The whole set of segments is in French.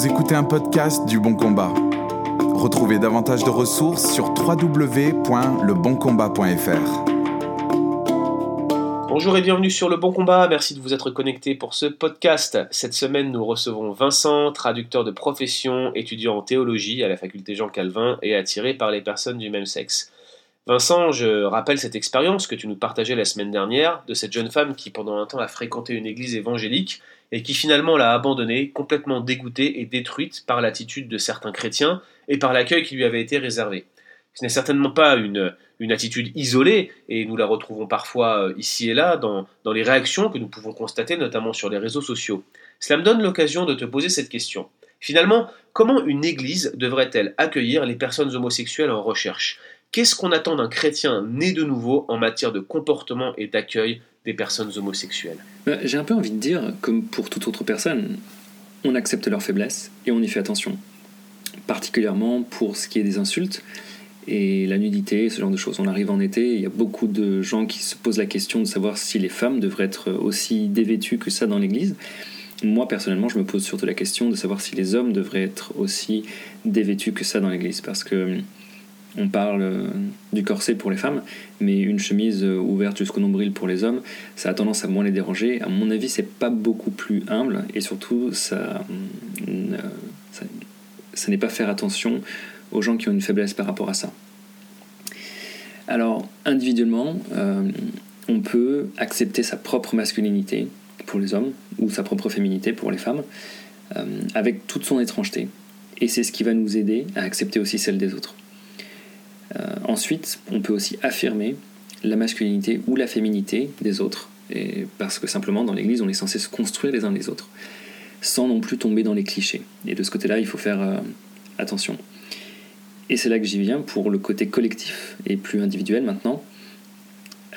Vous écoutez un podcast du Bon Combat. Retrouvez davantage de ressources sur www.leboncombat.fr. Bonjour et bienvenue sur Le Bon Combat, merci de vous être connecté pour ce podcast. Cette semaine, nous recevons Vincent, traducteur de profession, étudiant en théologie à la faculté Jean Calvin et attiré par les personnes du même sexe. Vincent, je rappelle cette expérience que tu nous partageais la semaine dernière de cette jeune femme qui pendant un temps a fréquenté une église évangélique et qui finalement l'a abandonnée, complètement dégoûtée et détruite par l'attitude de certains chrétiens et par l'accueil qui lui avait été réservé. Ce n'est certainement pas une, attitude isolée, et nous la retrouvons parfois euh, ici et là dans les réactions que nous pouvons constater, notamment sur les réseaux sociaux. Cela me donne l'occasion de te poser cette question. Finalement, comment une église devrait-elle accueillir les personnes homosexuelles en recherche? Qu'est-ce qu'on attend d'un chrétien né de nouveau en matière de comportement et d'accueil des personnes homosexuelles Bah, J'ai un peu envie de dire, comme pour toute autre personne, on accepte leurs faiblesses et on y fait attention. Particulièrement pour ce qui est des insultes et la nudité, ce genre de choses. On arrive en été, il y a beaucoup de gens qui se posent la question de savoir si les femmes devraient être aussi dévêtues que ça dans l'église. Moi, personnellement, je me pose surtout la question de savoir si les hommes devraient être aussi dévêtus que ça dans l'église. Parce que on parle euh, du corset pour les femmes, mais une chemise euh, ouverte jusqu'au nombril pour les hommes, ça a tendance à moins les déranger. À mon avis, c'est pas beaucoup plus humble et surtout, ça, euh, ça, ça n'est pas faire attention aux gens qui ont une faiblesse par rapport à ça. Alors, individuellement, euh, on peut accepter sa propre masculinité pour les hommes ou sa propre féminité pour les femmes euh, avec toute son étrangeté. Et c'est ce qui va nous aider à accepter aussi celle des autres. Euh, ensuite, on peut aussi affirmer la masculinité ou la féminité des autres, et parce que simplement dans l'Église, on est censé se construire les uns les autres, sans non plus tomber dans les clichés. Et de ce côté-là, il faut faire euh, attention. Et c'est là que j'y viens pour le côté collectif et plus individuel maintenant.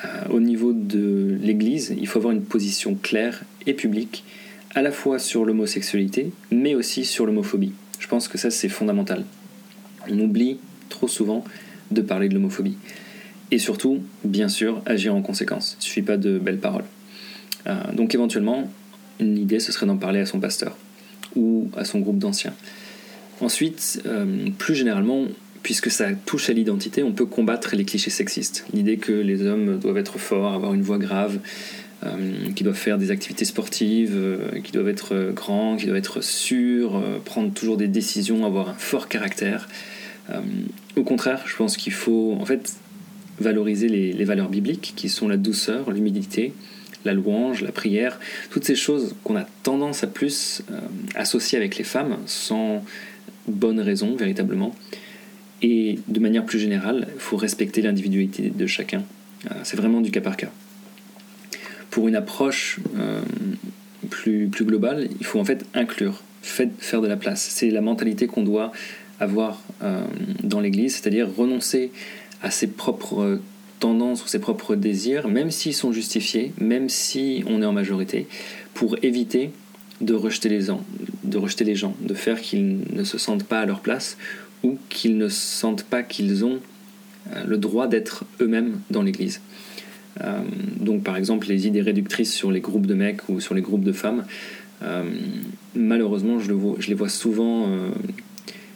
Euh, au niveau de l'Église, il faut avoir une position claire et publique, à la fois sur l'homosexualité, mais aussi sur l'homophobie. Je pense que ça, c'est fondamental. On oublie trop souvent de parler de l'homophobie. Et surtout, bien sûr, agir en conséquence. Il ne suffit pas de belles paroles. Euh, donc éventuellement, une idée, ce serait d'en parler à son pasteur ou à son groupe d'anciens. Ensuite, euh, plus généralement, puisque ça touche à l'identité, on peut combattre les clichés sexistes. L'idée que les hommes doivent être forts, avoir une voix grave, euh, qui doivent faire des activités sportives, qui doivent être grands, qui doivent être sûrs, prendre toujours des décisions, avoir un fort caractère. Euh, au contraire, je pense qu'il faut en fait valoriser les, valeurs bibliques, qui sont la douceur, l'humilité, la louange, la prière, toutes ces choses qu'on a tendance à plus euh, associer avec les femmes, sans bonne raison véritablement. Et de manière plus générale, il faut respecter l'individualité de chacun. Euh, c'est vraiment du cas par cas. Pour une approche plus, plus globale, il faut en fait inclure, faire de la place. C'est la mentalité qu'on doit avoir euh, dans l'Église, c'est-à-dire renoncer à ses propres tendances ou ses propres désirs, même s'ils sont justifiés, même si on est en majorité, pour éviter de rejeter les gens, de rejeter les gens, de faire qu'ils ne se sentent pas à leur place ou qu'ils ne sentent pas qu'ils ont euh, le droit d'être eux-mêmes dans l'Église. Euh, donc par exemple les idées réductrices sur les groupes de mecs ou sur les groupes de femmes, euh, malheureusement je, les vois souvent euh,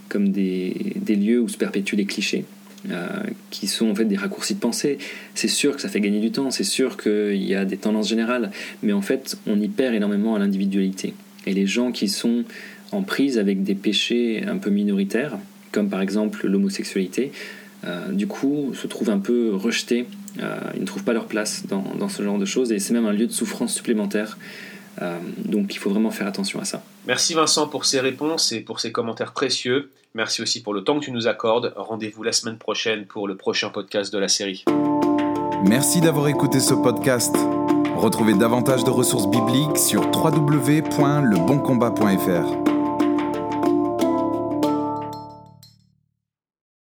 comme des, des lieux où se perpétuent les clichés. euh, qui sont en fait des raccourcis de pensée. C'est sûr que ça fait gagner du temps, c'est sûr qu'il y a des tendances générales, mais en fait on y perd énormément à l'individualité. Et les gens qui sont en prise avec des péchés un peu minoritaires, comme par exemple l'homosexualité, euh, du coup se trouvent un peu rejetés, euh, ils ne trouvent pas leur place dans, dans ce genre de choses, et c'est même un lieu de souffrance supplémentaire. Donc il faut vraiment faire attention à ça. Merci Vincent pour ces réponses et pour ces commentaires précieux. Merci aussi pour le temps que tu nous accordes. Rendez-vous la semaine prochaine pour le prochain podcast de la série. Merci d'avoir écouté ce podcast. Retrouvez davantage de ressources bibliques sur www.leboncombat.fr.